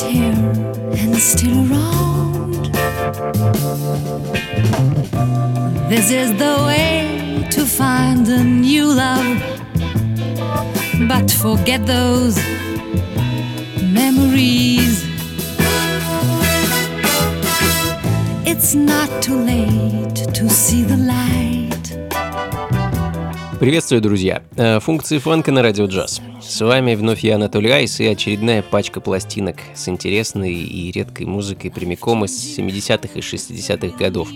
Here and still around. This is the way to find a new love, but forget those memories. It's not too late to see the light. Приветствую, друзья! Э, функции фанка на радио джаз. С вами вновь я, Анатолий Айс, и очередная пачка пластинок с интересной и редкой музыкой прямиком из 70-х и 60-х годов.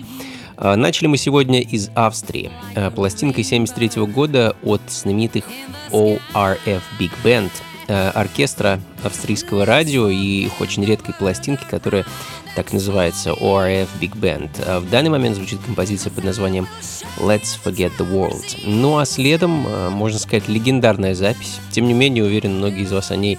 Э, начали мы сегодня из Австрии. Э, пластинкой 73 -го года от знаменитых ORF Big Band, оркестра австрийского радио и их очень редкой пластинки, которая так называется ORF Big Band. В данный момент звучит композиция под названием Let's Forget the World. Ну а следом, а, можно сказать, легендарная запись. Тем не менее, уверен, многие из вас о ней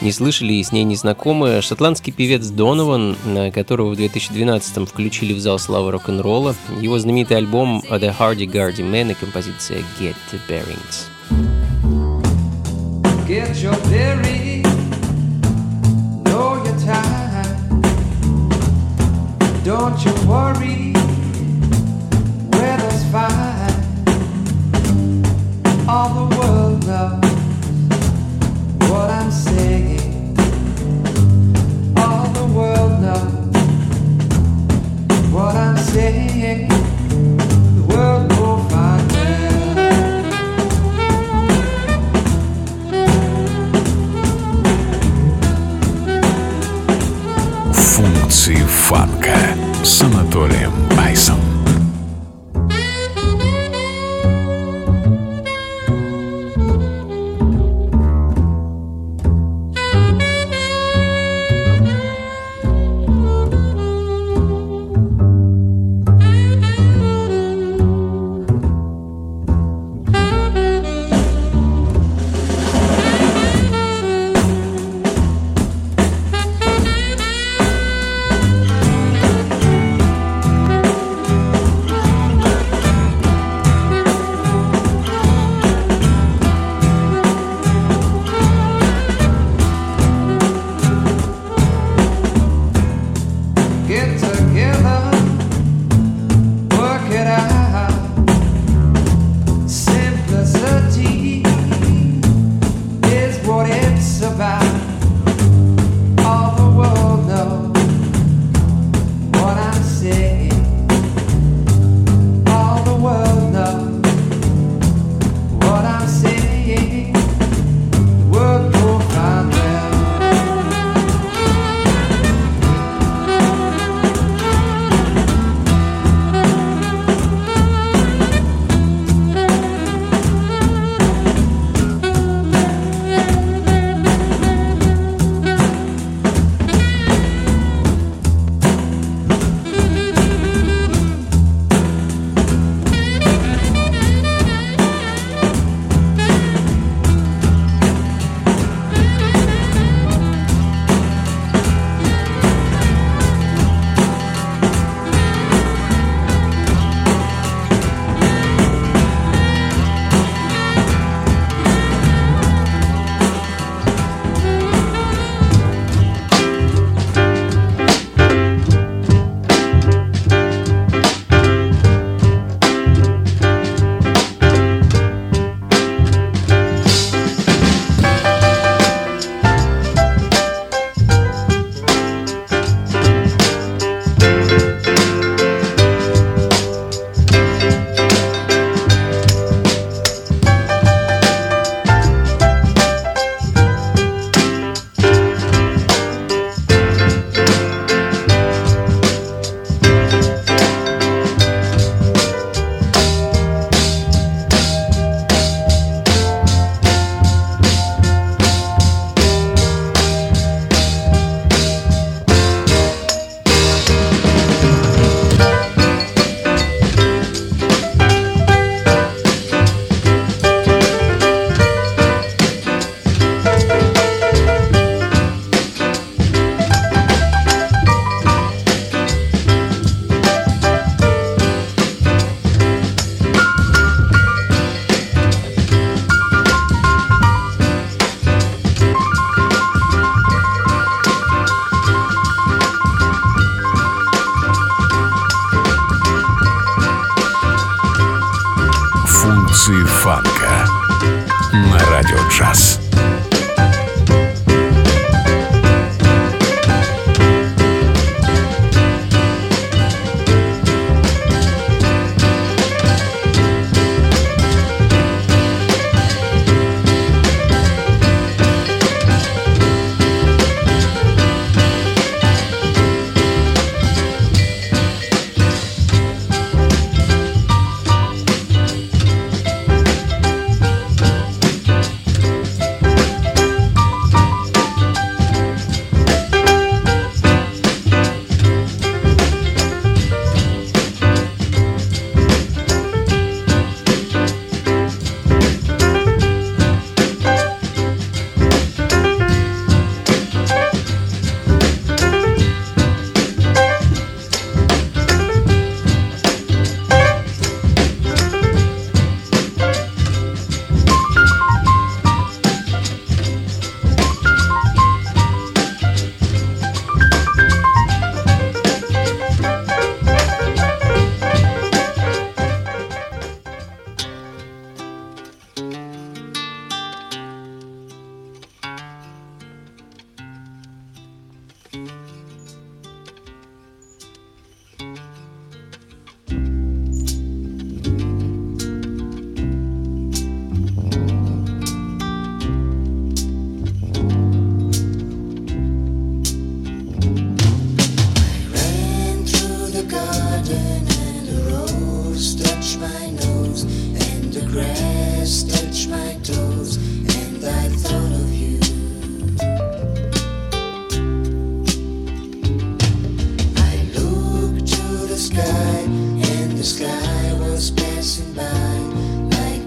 не слышали и с ней не знакомы. Шотландский певец Донован, которого в 2012-м включили в зал славы рок-н-ролла. Его знаменитый альбом The Hardy Gardy Man и композиция Get the Bearings. Get your bearings, know your time. Don't you worry, All the world knows what I'm saying. All the world knows what I'm saying. The world will find Функции фанка с Анатолием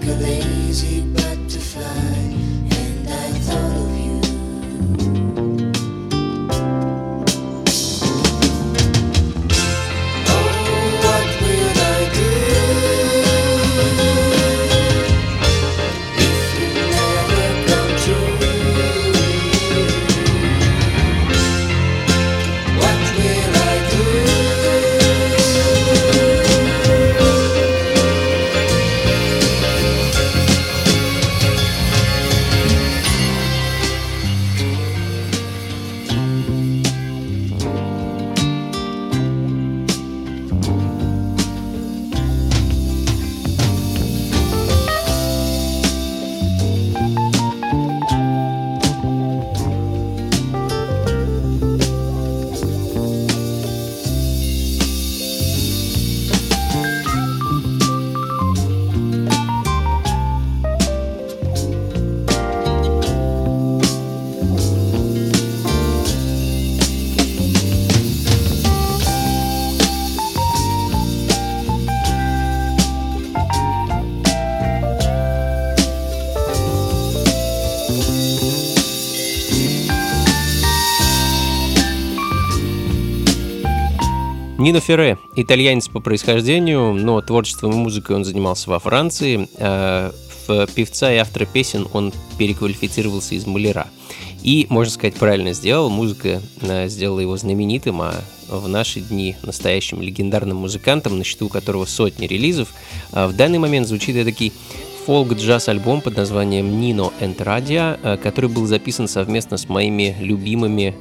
a lazy butterfly. Нино Ферре, итальянец по происхождению, но творчеством и музыкой он занимался во Франции. Э, в певца и автора песен он переквалифицировался из маляра. И, можно сказать, правильно сделал. Музыка э, сделала его знаменитым, а в наши дни настоящим легендарным музыкантом, на счету которого сотни релизов. А в данный момент звучит такой фолк-джаз-альбом под названием «Нино and Radia», э, который был записан совместно с моими любимыми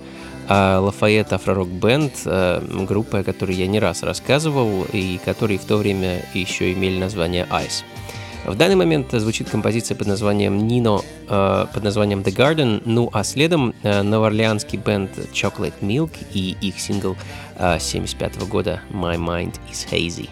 а Лафайет Афророк Бенд, э, группа, о которой я не раз рассказывал, и которые в то время еще имели название Ice. В данный момент звучит композиция под названием Нино, э, под названием The Garden, ну а следом э, новоорлеанский бенд Chocolate Milk и их сингл 75 года My Mind is Hazy.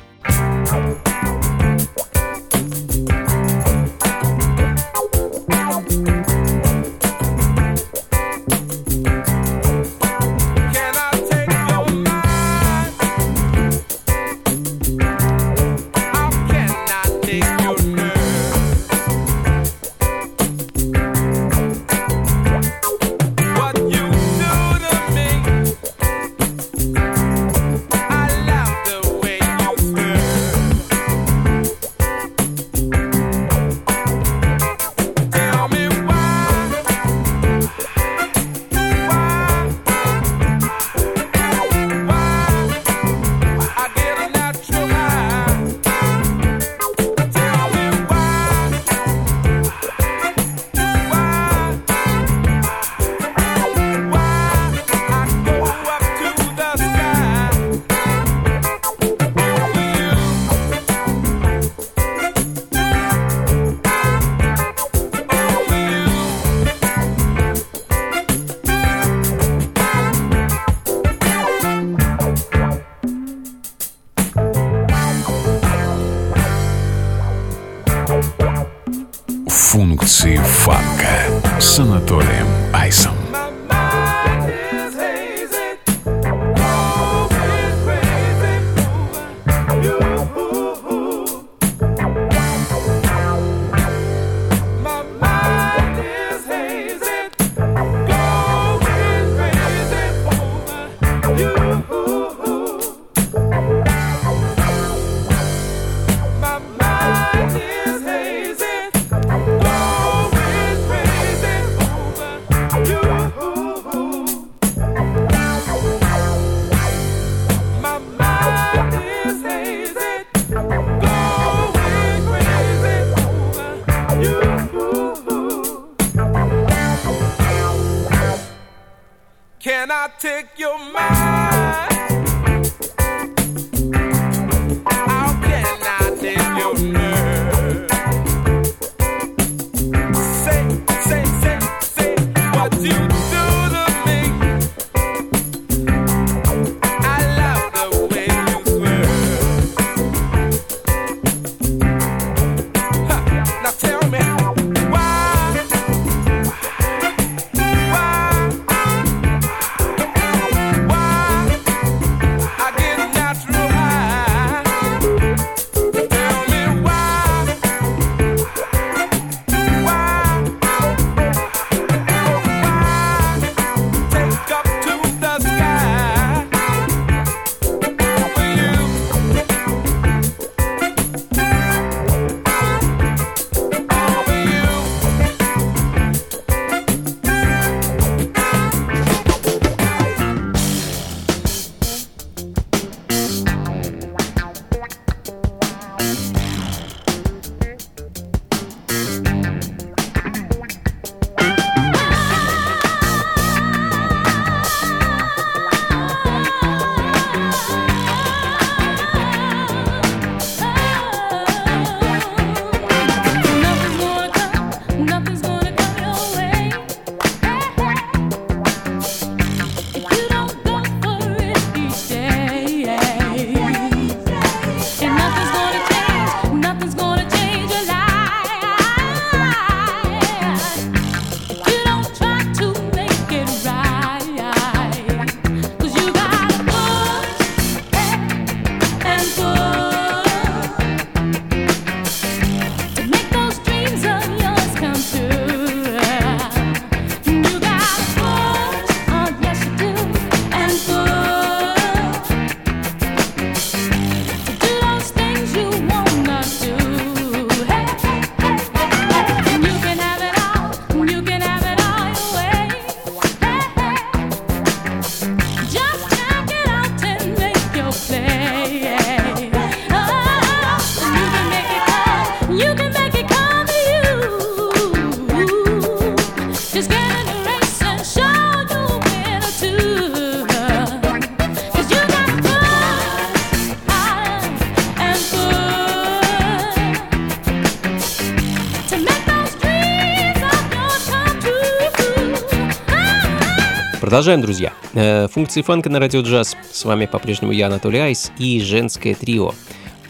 Продолжаем, друзья. Э, функции фанка на радио джаз. С вами по-прежнему я, Анатолий Айс, и женское трио.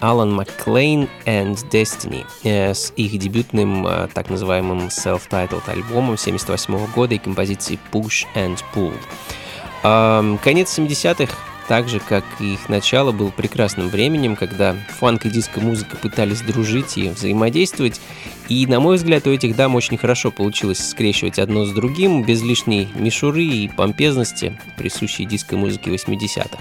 Алан Макклейн and Destiny э, с их дебютным э, так называемым self-titled альбомом 78 года и композицией Push and Pull. Конец 70-х так же, как и их начало, был прекрасным временем, когда фанк и диско-музыка пытались дружить и взаимодействовать. И, на мой взгляд, у этих дам очень хорошо получилось скрещивать одно с другим, без лишней мишуры и помпезности, присущей диско-музыке 80-х.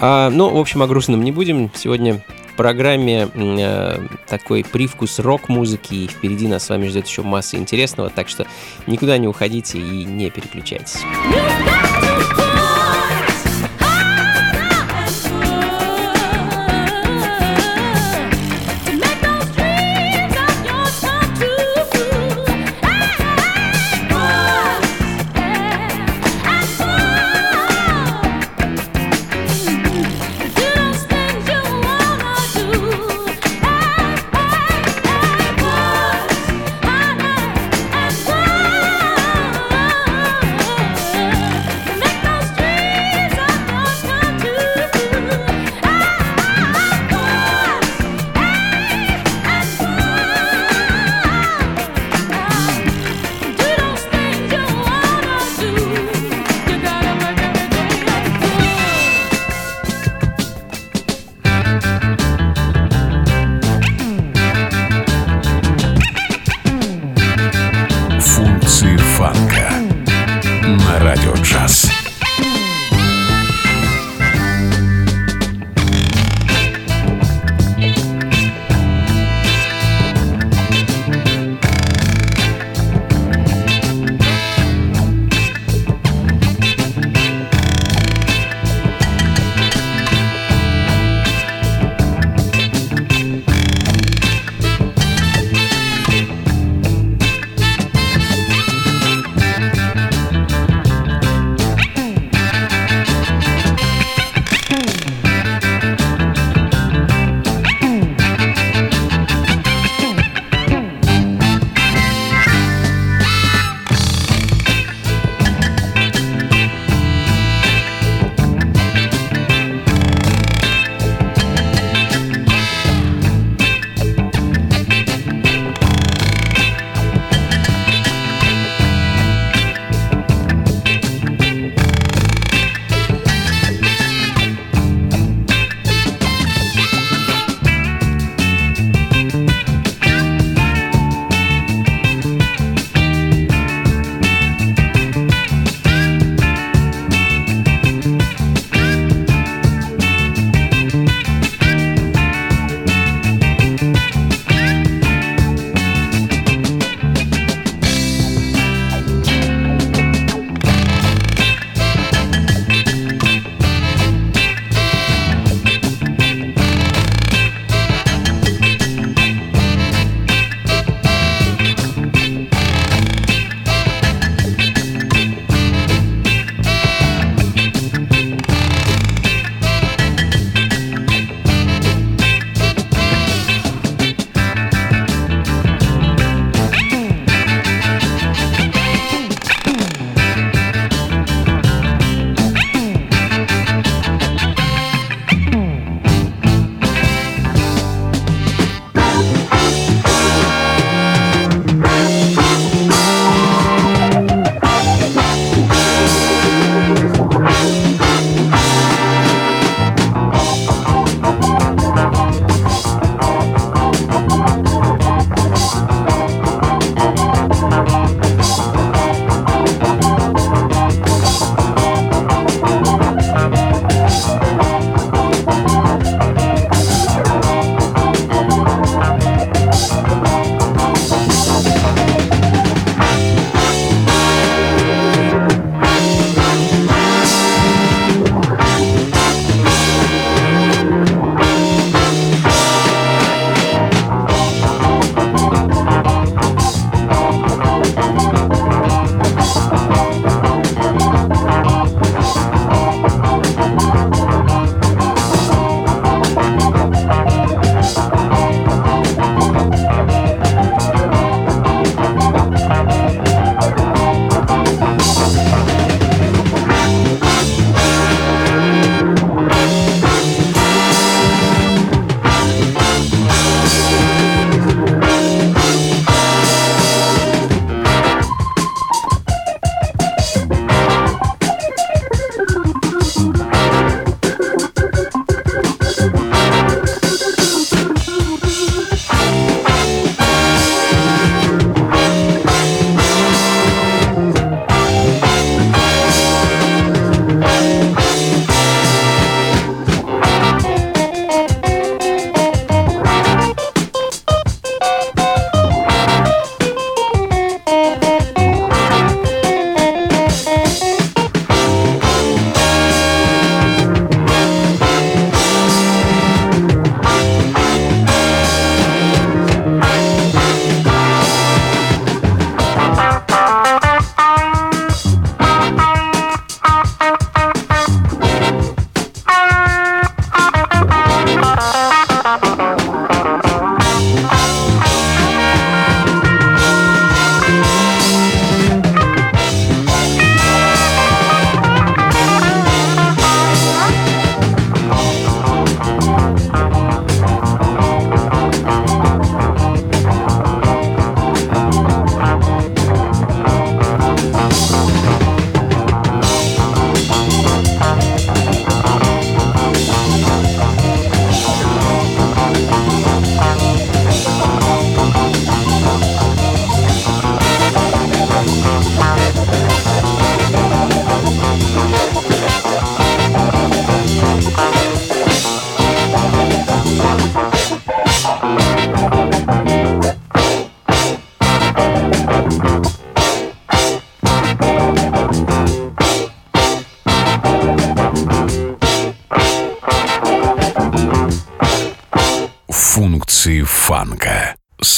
А, ну, в общем, о грустном не будем. Сегодня в программе э, такой привкус рок-музыки, и впереди нас с вами ждет еще масса интересного, так что никуда не уходите и не переключайтесь.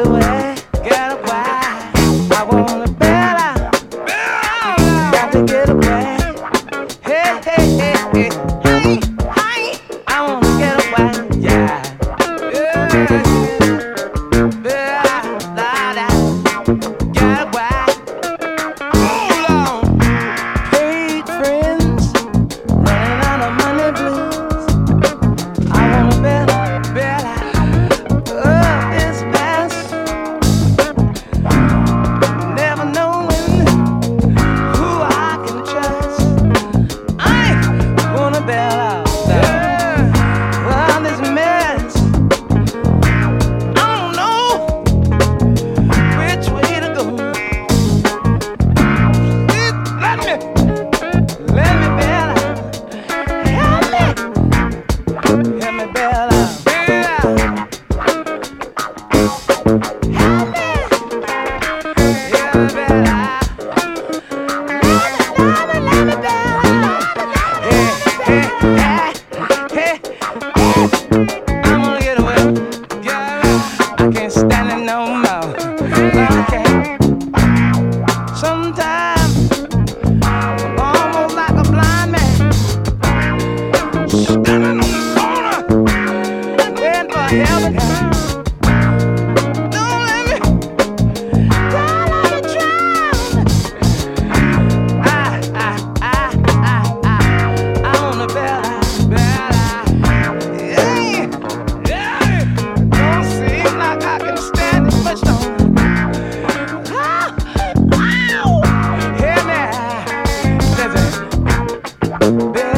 away. Baby.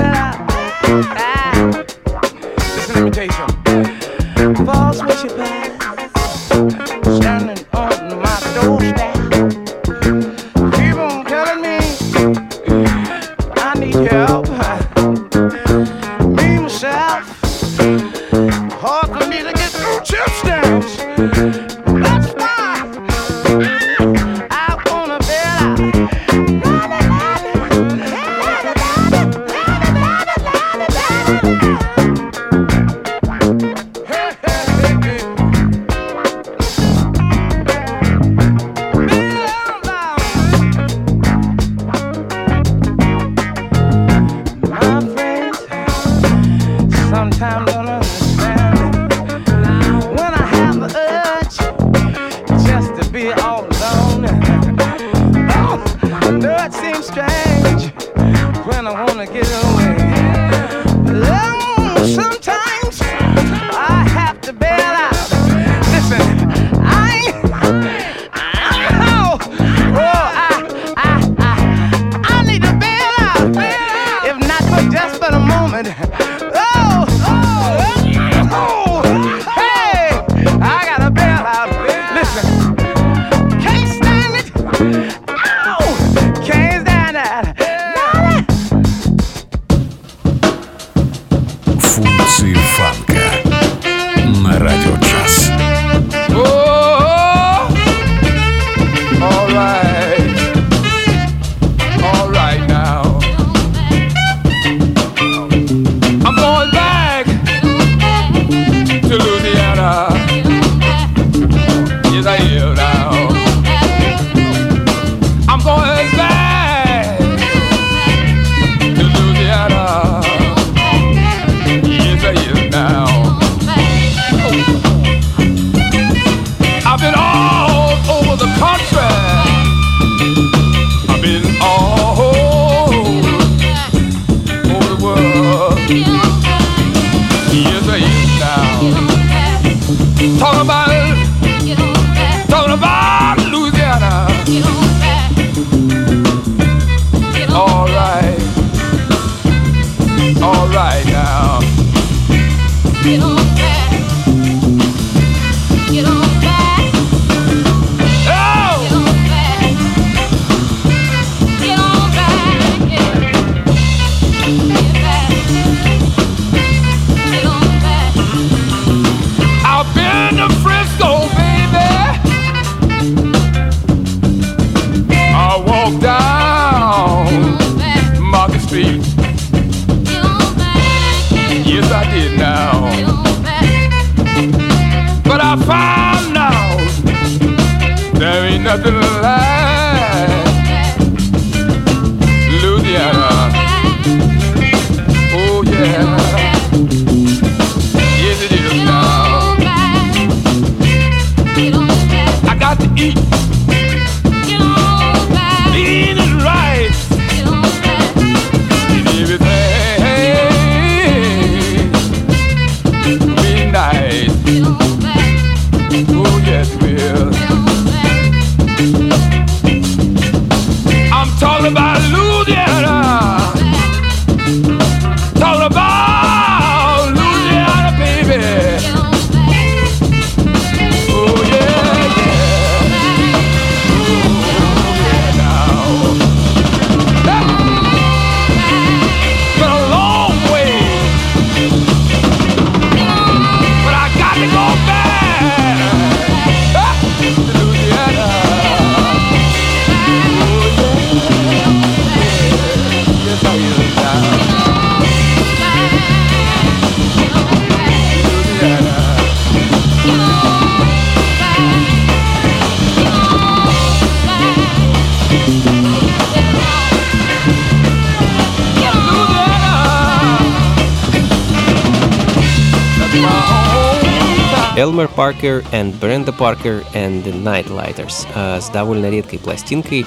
Элмер Паркер и Бренда Паркер and the Nightlighters э, с довольно редкой пластинкой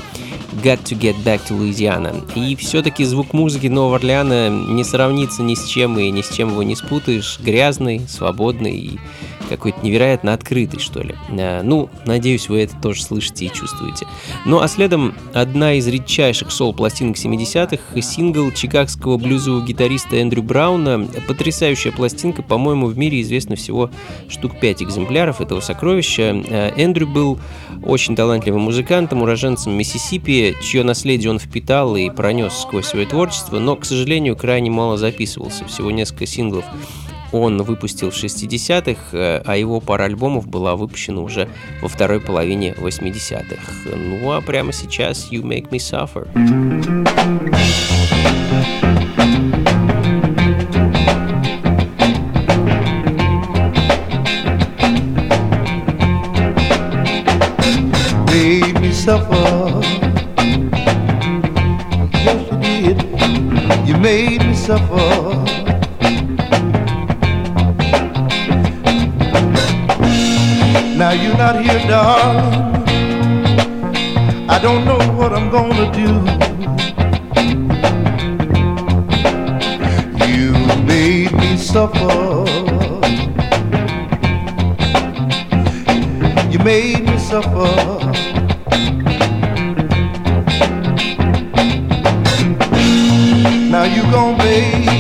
Got to Get Back to Louisiana. И все-таки звук музыки Нового Орлеана не сравнится ни с чем и ни с чем его не спутаешь. Грязный, свободный и какой-то невероятно открытый, что ли. Э, Ну, надеюсь, вы это тоже слышите и чувствуете. Ну, а следом одна из редчайших сол-пластинок 70-х, сингл чикагского блюзового гитариста Эндрю Брауна. Потрясающая пластинка, по-моему, в мире известно всего штук 5 экземпляров этого сокровища. Э, Эндрю был очень талантливым музыкантом, уроженцем Миссисипи, чье наследие он впитал и пронес сквозь свое творчество, но, к сожалению, крайне мало записывался, всего несколько синглов он выпустил в 60-х, э, а его пара альбомов была выпущена уже во второй половине 80-х. Ну а прямо сейчас You Make Me Suffer. suffer. Yes, you did. You made me suffer. Not here, darling. I don't know what I'm gonna do. You made me suffer. You made me suffer. Now you gon' baby.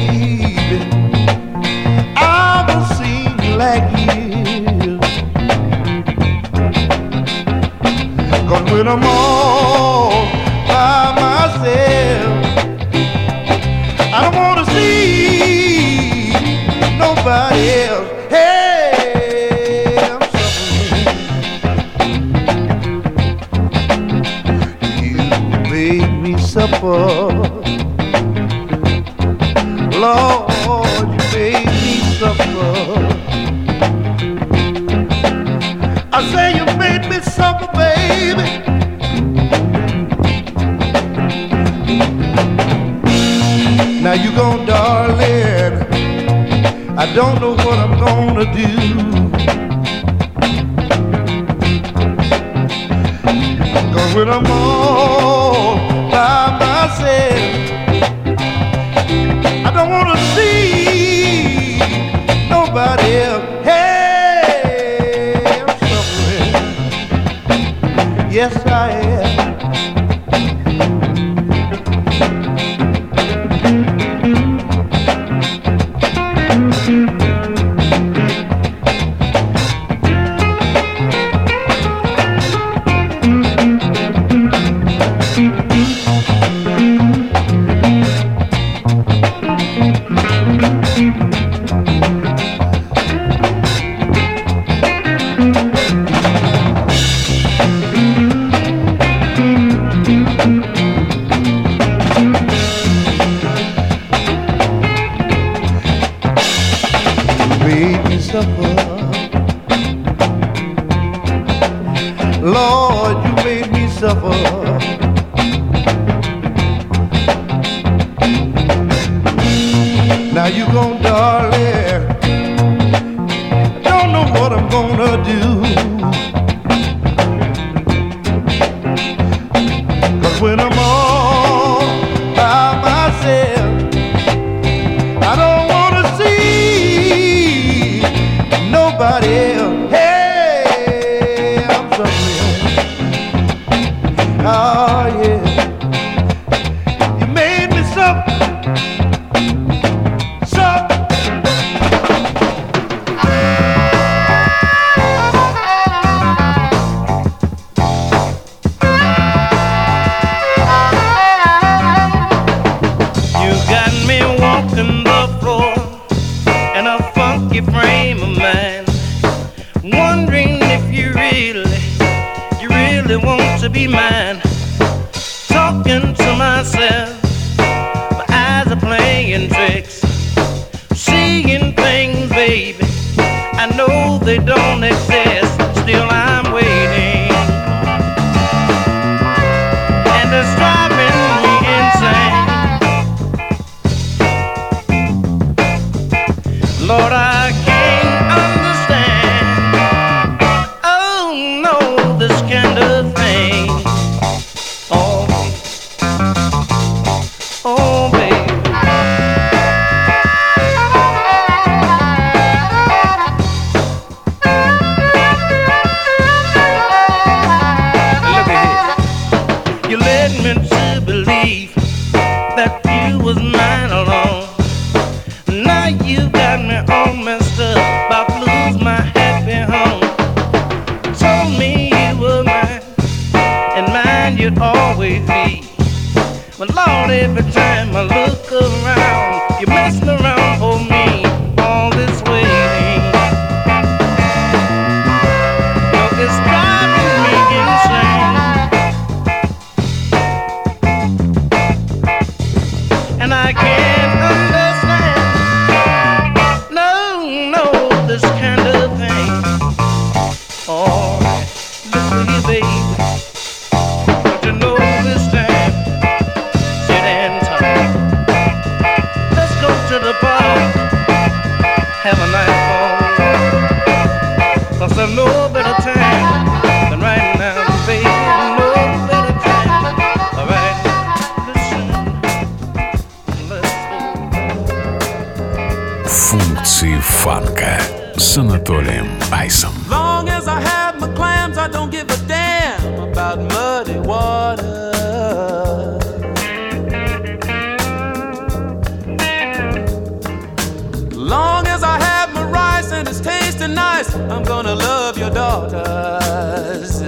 your daughters.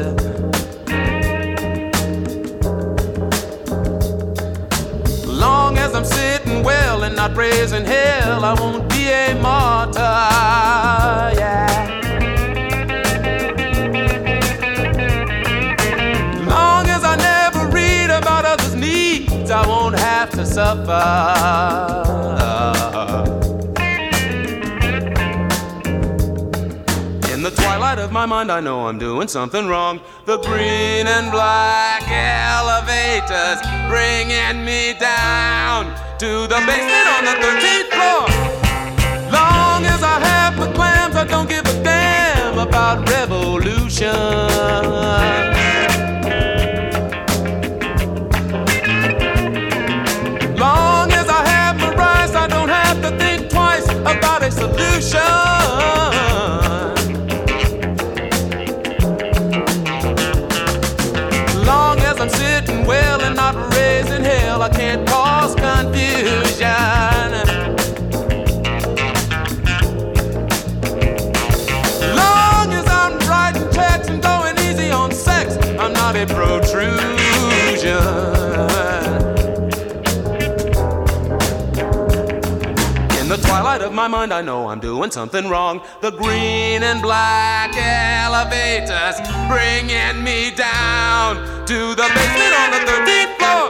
Long as I'm sitting well and not praising hell, I won't be a martyr. Yeah. Long as I never read about others' needs, I won't have to suffer. my mind, I know I'm doing something wrong. The green and black elevators bringing me down to the basement on the 13th floor. Long as I have the clams, I don't give a damn about revolution. Long as I have my rise, I don't have to think twice about a solution. my mind, I know I'm doing something wrong. The green and black elevators bringing me down to the basement on the 13th floor.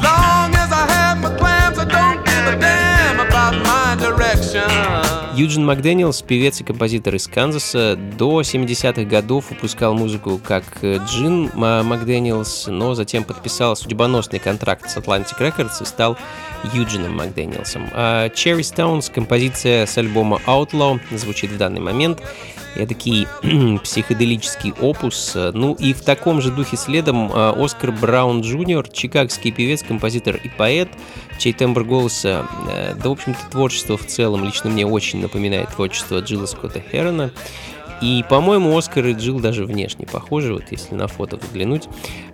Long as I have my clams, I don't give a damn about my direction. Юджин Макдэниелс, певец и композитор из Канзаса, до 70-х годов выпускал музыку как э, Джин Макдэниелс, но затем подписал судьбоносный контракт с Atlantic Records и стал Юджином Макдэниелсом. А Cherry Stones, композиция с альбома Outlaw, звучит в данный момент эдакий психоделический опус. Ну и в таком же духе следом а, Оскар Браун Джуниор, чикагский певец, композитор и поэт, чей тембр голоса, э, да, в общем-то, творчество в целом лично мне очень напоминает творчество Джилла Скотта Херона. И, по-моему, Оскар и Джилл даже внешне похожи, вот если на фото взглянуть.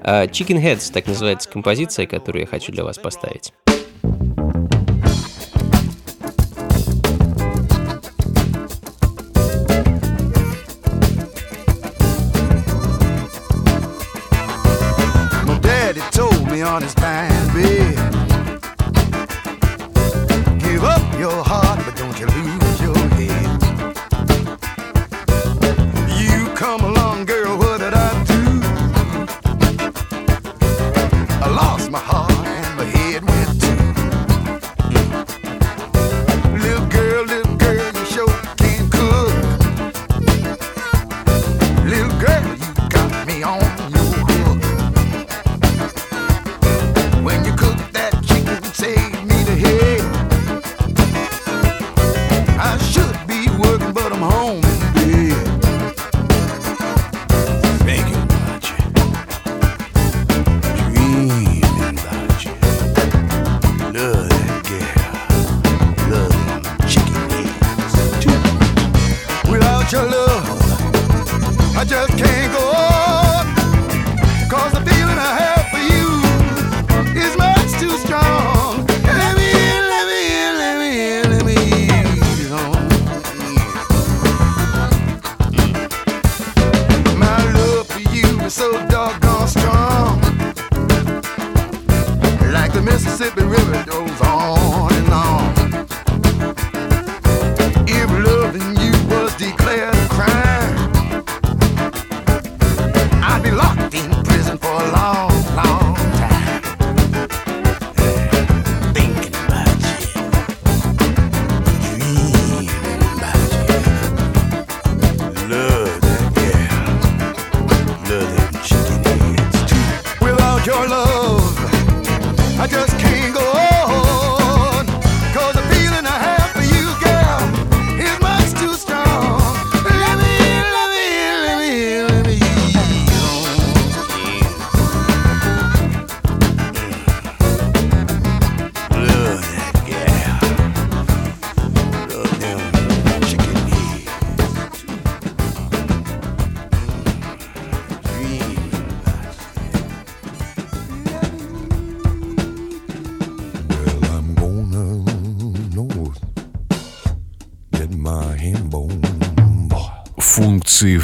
А, Chicken Heads, так называется композиция, которую я хочу для вас поставить. on his back. so doggone strong. Like the Mississippi River goes on.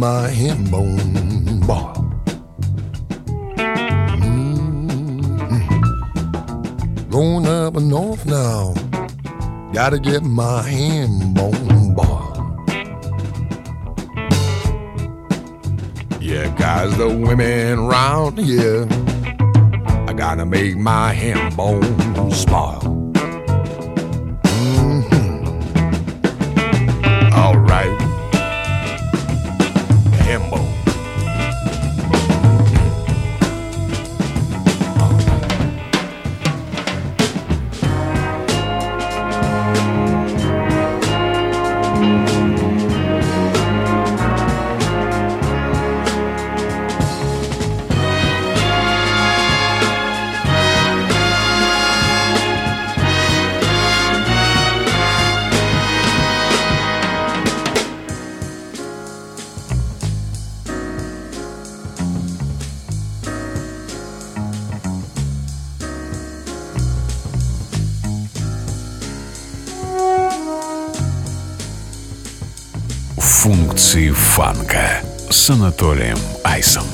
my hand bone, boy. hmm. Going up and north now. Gotta get my hand bone. Yeah, guys, the women round here. I gotta make my hand bone spoil. Анатолием Айсом.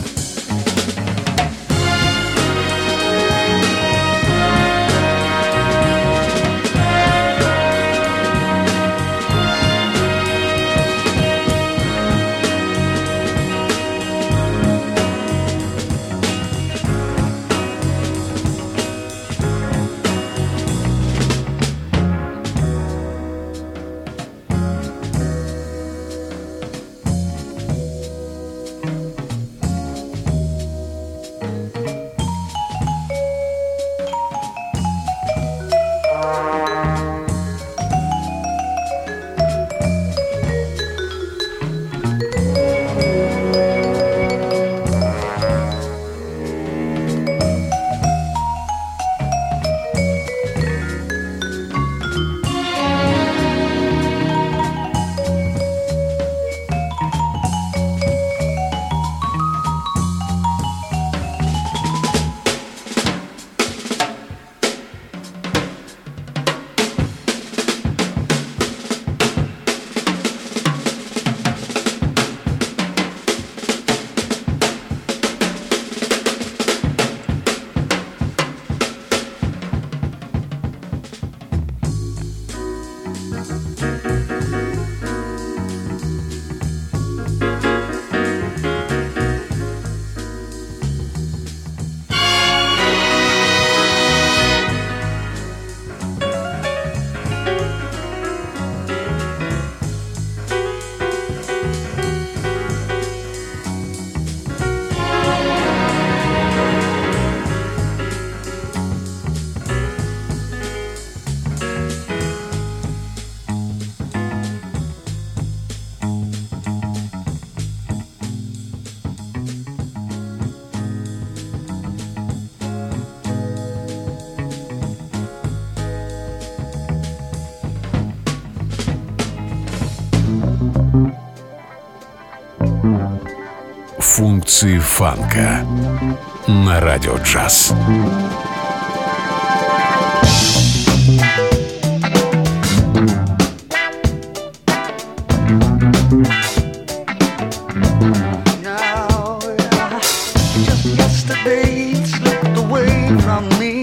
фанка на радио джаз. Now, just yesterday slipped away from me.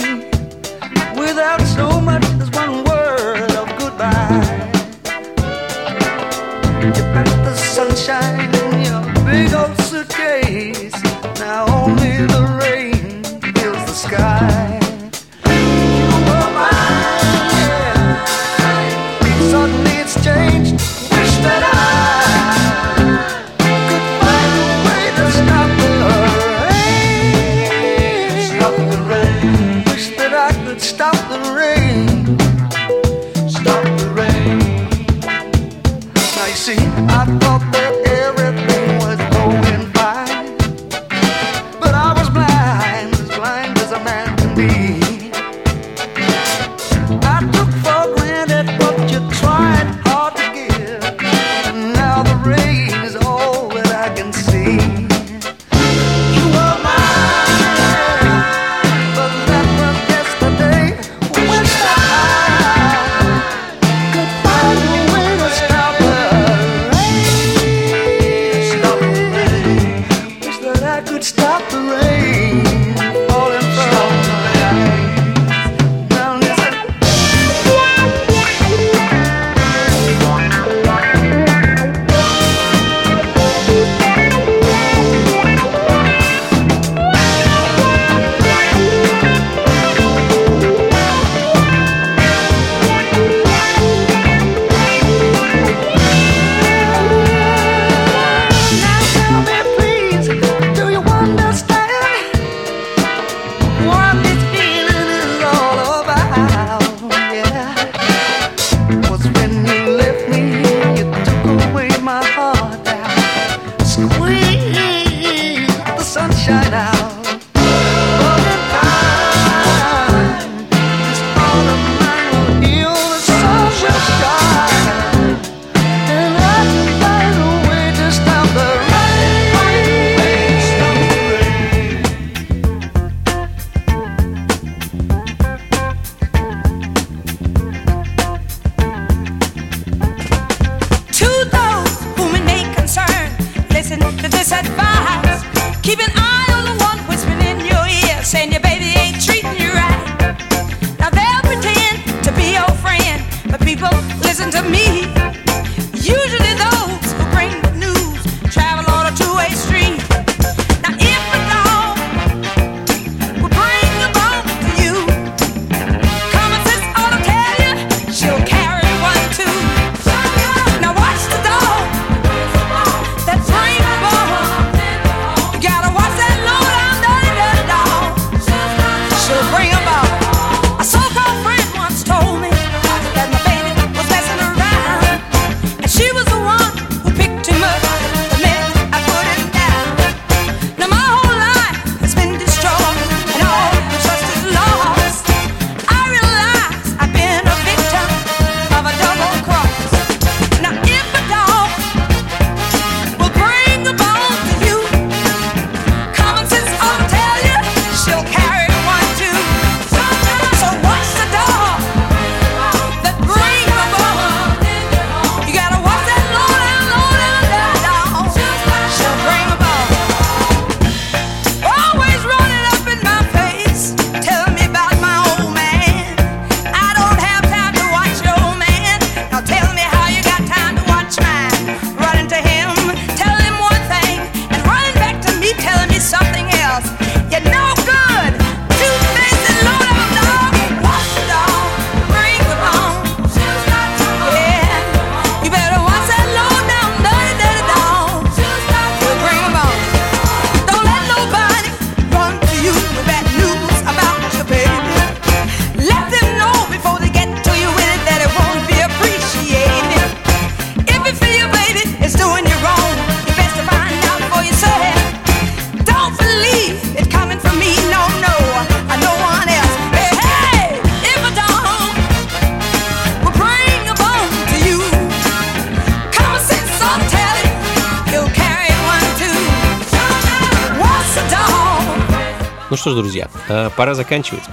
Ж, друзья, э, пора заканчивать.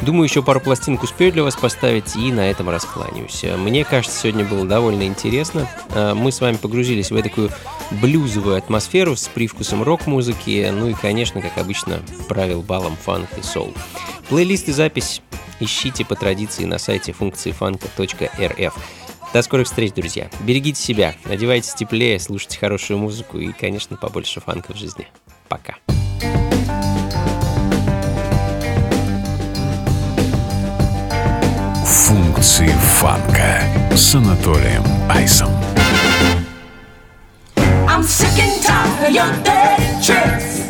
Думаю, еще пару пластинок успею для вас поставить и на этом раскланяюсь. Мне кажется, сегодня было довольно интересно. Э, мы с вами погрузились в такую блюзовую атмосферу с привкусом рок-музыки, ну и, конечно, как обычно, правил балом фанк и соул. Плейлист и запись ищите по традиции на сайте функции фанка.рф. До скорых встреч, друзья. Берегите себя, одевайтесь теплее, слушайте хорошую музыку и, конечно, побольше фанка в жизни. Пока. Функции фанка с Анатолием Айсом. I'm sick and tired of your dirty tricks.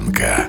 Истории